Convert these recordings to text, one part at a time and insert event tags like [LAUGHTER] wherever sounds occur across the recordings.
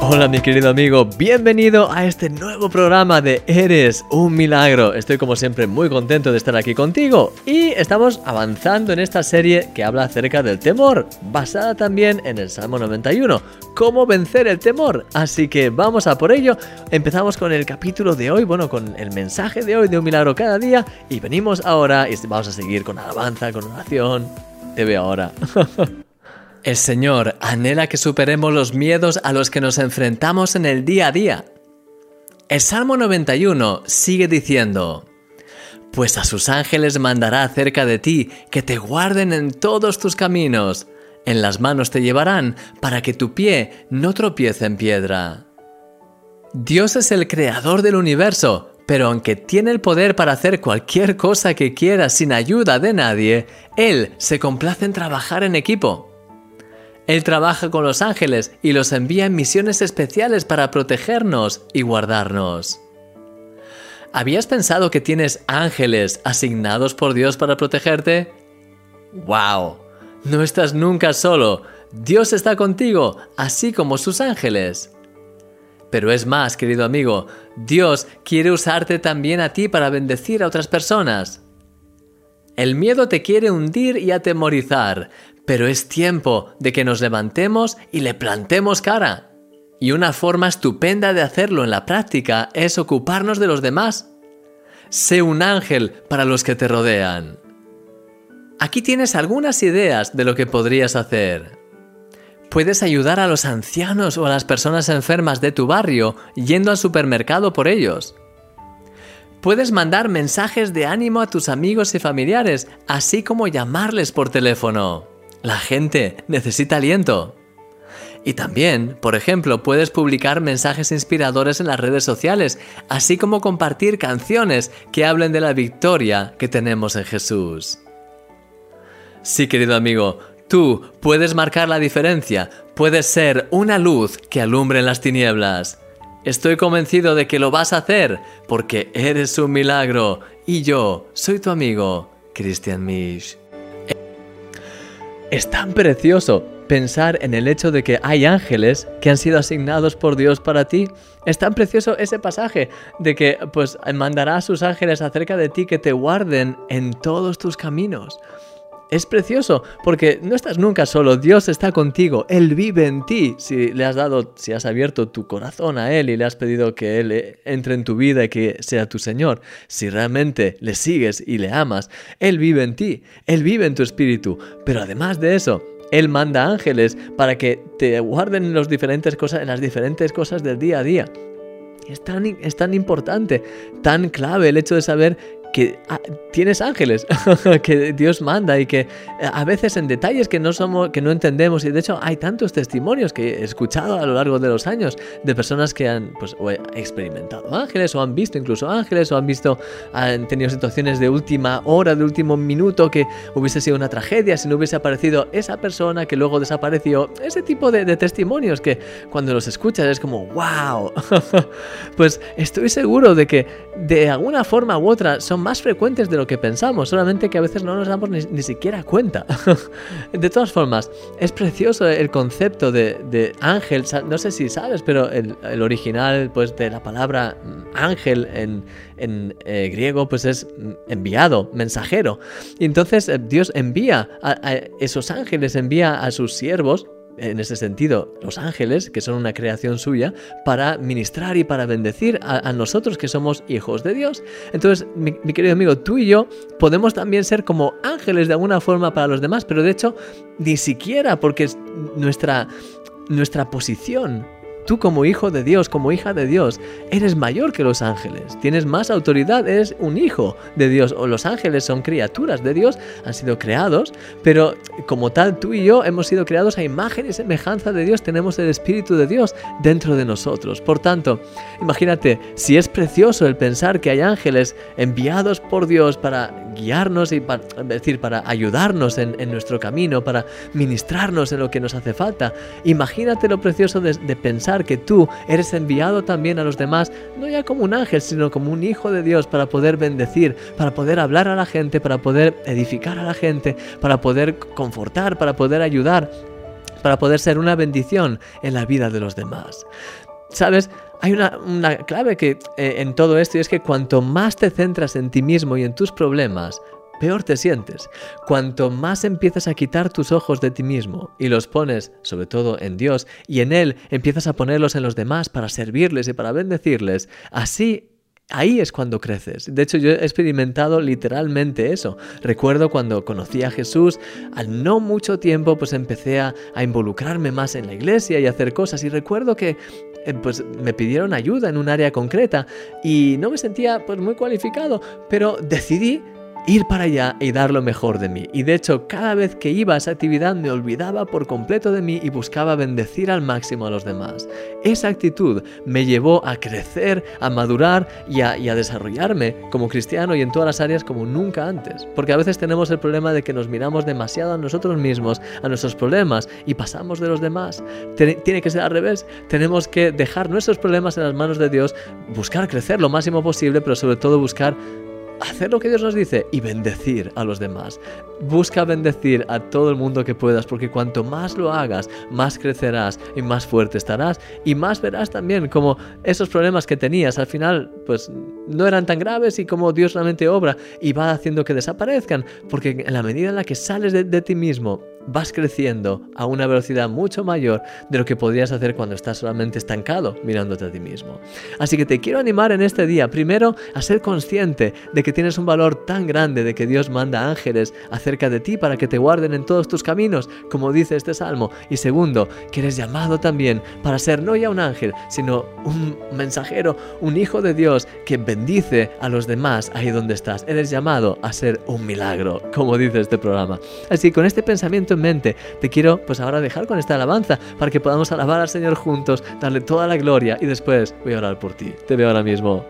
Hola mi querido amigo, bienvenido a este nuevo programa de Eres un milagro. Estoy como siempre muy contento de estar aquí contigo y estamos avanzando en esta serie que habla acerca del temor, basada también en el Salmo 91, cómo vencer el temor. Así que vamos a por ello. Empezamos con el capítulo de hoy, bueno, con el mensaje de hoy de un milagro cada día y venimos ahora y vamos a seguir con alabanza, con oración. Te veo ahora. [LAUGHS] El Señor anhela que superemos los miedos a los que nos enfrentamos en el día a día. El Salmo 91 sigue diciendo, Pues a sus ángeles mandará cerca de ti que te guarden en todos tus caminos, en las manos te llevarán para que tu pie no tropiece en piedra. Dios es el creador del universo, pero aunque tiene el poder para hacer cualquier cosa que quiera sin ayuda de nadie, Él se complace en trabajar en equipo. Él trabaja con los ángeles y los envía en misiones especiales para protegernos y guardarnos. ¿Habías pensado que tienes ángeles asignados por Dios para protegerte? ¡Wow! No estás nunca solo. Dios está contigo, así como sus ángeles. Pero es más, querido amigo, Dios quiere usarte también a ti para bendecir a otras personas. El miedo te quiere hundir y atemorizar, pero es tiempo de que nos levantemos y le plantemos cara. Y una forma estupenda de hacerlo en la práctica es ocuparnos de los demás. Sé un ángel para los que te rodean. Aquí tienes algunas ideas de lo que podrías hacer. Puedes ayudar a los ancianos o a las personas enfermas de tu barrio yendo al supermercado por ellos. Puedes mandar mensajes de ánimo a tus amigos y familiares, así como llamarles por teléfono. La gente necesita aliento. Y también, por ejemplo, puedes publicar mensajes inspiradores en las redes sociales, así como compartir canciones que hablen de la victoria que tenemos en Jesús. Sí, querido amigo, tú puedes marcar la diferencia, puedes ser una luz que alumbre en las tinieblas. Estoy convencido de que lo vas a hacer porque eres un milagro y yo soy tu amigo, Christian Misch. Es tan precioso pensar en el hecho de que hay ángeles que han sido asignados por Dios para ti. Es tan precioso ese pasaje de que pues mandará a sus ángeles acerca de ti que te guarden en todos tus caminos. Es precioso porque no estás nunca solo, Dios está contigo, Él vive en ti. Si le has dado, si has abierto tu corazón a Él y le has pedido que Él eh, entre en tu vida y que sea tu Señor, si realmente le sigues y le amas, Él vive en ti, Él vive en tu espíritu. Pero además de eso, Él manda ángeles para que te guarden en, los diferentes cosas, en las diferentes cosas del día a día. Es tan, es tan importante, tan clave el hecho de saber que ah, tienes ángeles [LAUGHS] que Dios manda y que eh, a veces en detalles que no somos que no entendemos. Y de hecho hay tantos testimonios que he escuchado a lo largo de los años de personas que han pues experimentado ángeles o han visto incluso ángeles o han visto han tenido situaciones de última hora de último minuto que hubiese sido una tragedia si no hubiese aparecido esa persona que luego desapareció. Ese tipo de, de testimonios que cuando los escuchas es como wow [LAUGHS] pues estoy seguro de que de alguna forma u otra son más frecuentes de lo que pensamos, solamente que a veces no nos damos ni, siquiera cuenta. [LAUGHS] de todas formas, es precioso el concepto de, ángel, no sé si sabes, pero el, original pues, de la palabra mm, ángel en, eh, griego pues es mm, enviado, mensajero. Y entonces eh, Dios envía a esos ángeles, envía a sus siervos en ese sentido, los ángeles, que son una creación suya, para ministrar y para bendecir a, nosotros que somos hijos de Dios. Entonces, mi, mi, querido amigo, tú y yo podemos también ser como ángeles de alguna forma para los demás, pero de hecho, ni siquiera porque nuestra, nuestra posición Tú como hijo de Dios, como hija de Dios, eres mayor que los ángeles, tienes más autoridad, eres un hijo de Dios. O los ángeles son criaturas de Dios, han sido creados, pero como tal tú y yo hemos sido creados a imagen y semejanza de Dios, tenemos el Espíritu de Dios dentro de nosotros. Por tanto, imagínate, si es precioso el pensar que hay ángeles enviados por Dios para guiarnos y para, decir, para ayudarnos en, nuestro camino, para ministrarnos en lo que nos hace falta. Imagínate lo precioso de, de pensar que tú eres enviado también a los demás, no ya como un ángel, sino como un hijo de Dios para poder bendecir, para poder hablar a la gente, para poder edificar a la gente, para poder confortar, para poder ayudar para poder ser una bendición en la vida de los demás. ¿Sabes? Hay una, clave que, eh, en todo esto y es que cuanto más te centras en ti mismo y en tus problemas, peor te sientes. Cuanto más empiezas a quitar tus ojos de ti mismo y los pones, sobre todo, en Dios, y en Él empiezas a ponerlos en los demás para servirles y para bendecirles, así Ahí es cuando creces. De hecho, yo he experimentado literalmente eso. Recuerdo cuando conocí a Jesús, al no mucho tiempo, pues empecé a, involucrarme más en la iglesia y hacer cosas. Y recuerdo que eh, pues me pidieron ayuda en un área concreta y no me sentía pues muy cualificado, pero decidí ir para allá y dar lo mejor de mí. Y de hecho, cada vez que iba a esa actividad me olvidaba por completo de mí y buscaba bendecir al máximo a los demás. Esa actitud me llevó a crecer, a madurar y a, desarrollarme como cristiano y en todas las áreas como nunca antes. Porque a veces tenemos el problema de que nos miramos demasiado a nosotros mismos, a nuestros problemas y pasamos de los demás. Tiene que ser al revés. Tenemos que dejar nuestros problemas en las manos de Dios, buscar crecer lo máximo posible, pero sobre todo buscar hacer lo que Dios nos dice y bendecir a los demás. Busca bendecir a todo el mundo que puedas, porque cuanto más lo hagas, más crecerás y más fuerte estarás y más verás también como esos problemas que tenías al final pues no eran tan graves y como Dios realmente obra y va haciendo que desaparezcan, porque en la medida en la que sales de, de ti mismo vas creciendo a una velocidad mucho mayor de lo que podrías hacer cuando estás solamente estancado mirándote a ti mismo. Así que te quiero animar en este día, primero, a ser consciente de que tienes un valor tan grande de que Dios manda ángeles acerca de ti para que te guarden en todos tus caminos, como dice este salmo. Y segundo, que eres llamado también para ser no ya un ángel, sino un mensajero, un hijo de Dios que bendice a los demás ahí donde estás. Eres llamado a ser un milagro, como dice este programa. Así con este pensamiento mente. Te quiero pues ahora dejar con esta alabanza para que podamos alabar al Señor juntos, darle toda la gloria y después voy a orar por ti. Te veo ahora mismo.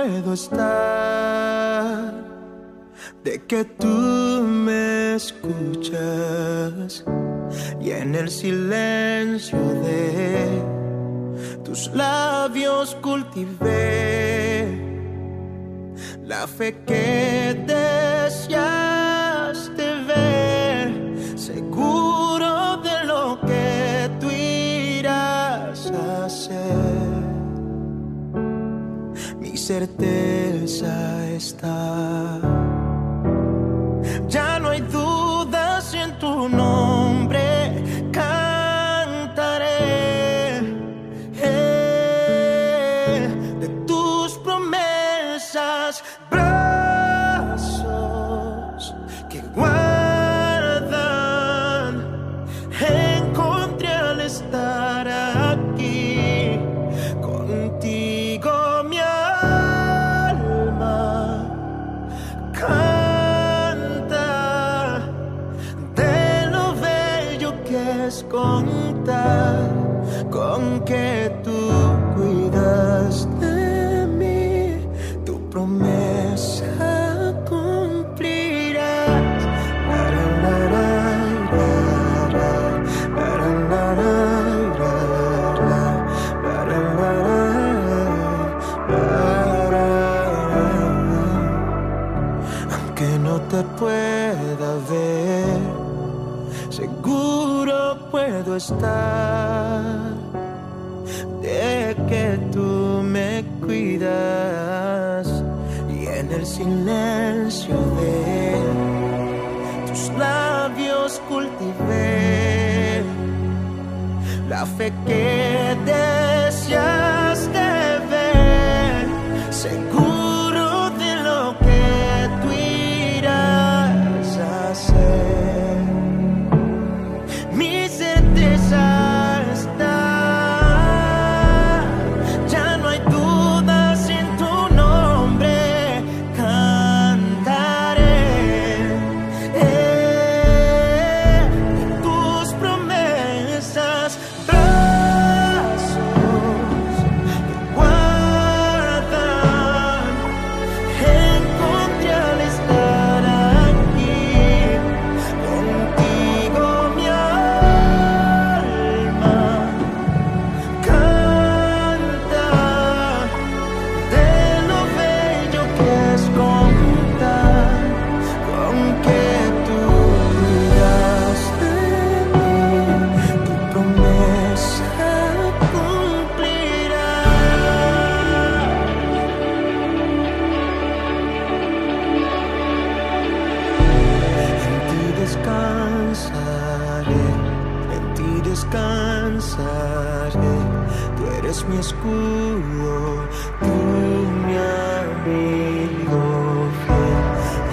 Puedo estar de que tú me escuchas y en el silencio de tus labios cultivé la fe que deseaste certeza está. Te pueda ver, seguro puedo estar de que tú me cuidas y en el silencio de tus labios cultivé la fe que deseas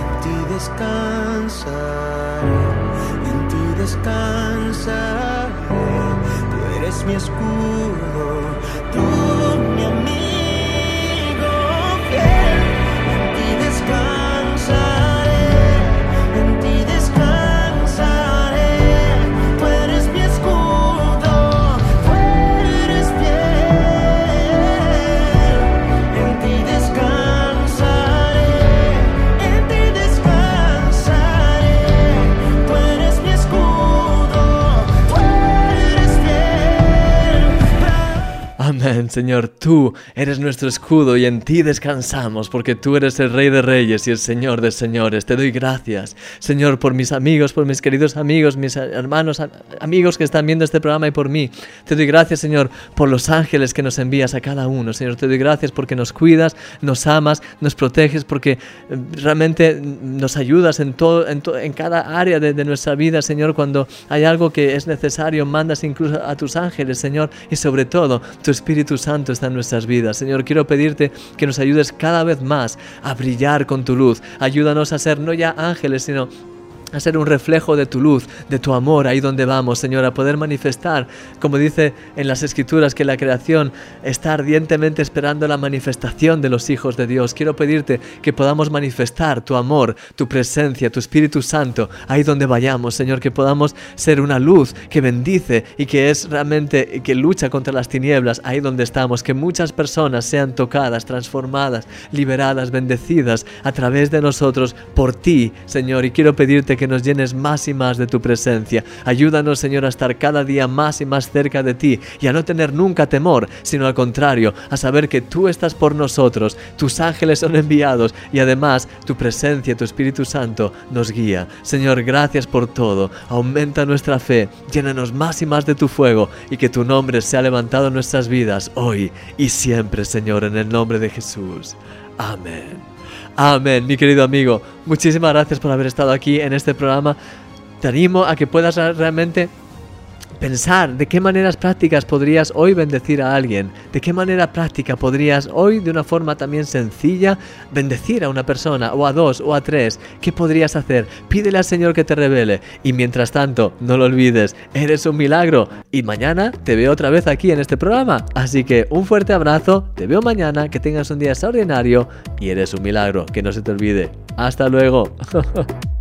En ti descansaré, en ti descansaré. Tú eres mi escudo, Señor, tú eres nuestro escudo y en ti descansamos, porque tú eres el Rey de Reyes y el Señor de Señores. Te doy gracias, Señor, por mis amigos, por mis queridos amigos, mis hermanos, amigos que están viendo este programa y por mí. Te doy gracias, Señor, por los ángeles que nos envías a cada uno. Señor, te doy gracias porque nos cuidas, nos amas, nos proteges, porque eh, realmente nos ayudas en, todo, en, to- en cada área de, de nuestra vida, Señor, cuando hay algo que es necesario, mandas incluso a tus ángeles, Señor, y sobre todo, tu Espíritu Santo está en nuestras vidas. Señor, quiero pedirte que nos ayudes cada vez más a brillar con tu luz. Ayúdanos a ser no ya ángeles, sino a ser un reflejo de tu luz, de tu amor ahí donde vamos, Señor, a poder manifestar, como dice en las Escrituras, que la creación está ardientemente esperando la manifestación de los hijos de Dios. Quiero pedirte que podamos manifestar tu amor, tu presencia, tu Espíritu Santo ahí donde vayamos, Señor, que podamos ser una luz que bendice y que es realmente que lucha contra las tinieblas ahí donde estamos, que muchas personas sean tocadas, transformadas, liberadas, bendecidas a través de nosotros por ti, Señor, y quiero pedirte que nos llenes más y más de tu presencia. Ayúdanos, Señor, a estar cada día más y más cerca de ti y a no tener nunca temor, sino al contrario, a saber que tú estás por nosotros, tus ángeles son enviados y además tu presencia, tu Espíritu Santo nos guía. Señor, gracias por todo. Aumenta nuestra fe, llénanos más y más de tu fuego y que tu nombre sea levantado en nuestras vidas hoy y siempre, Señor, en el nombre de Jesús. Amén. Amén, mi querido amigo. Muchísimas gracias por haber estado aquí en este programa. Te animo a que puedas realmente pensar de qué maneras prácticas podrías hoy bendecir a alguien, de qué manera práctica podrías hoy de una forma también sencilla bendecir a una persona o a dos o a tres, ¿qué podrías hacer? Pídele al Señor que te revele y mientras tanto, no lo olvides, eres un milagro y mañana te veo otra vez aquí en este programa, así que un fuerte abrazo, te veo mañana, que tengas un día extraordinario y eres un milagro, que no se te olvide. Hasta luego. [LAUGHS]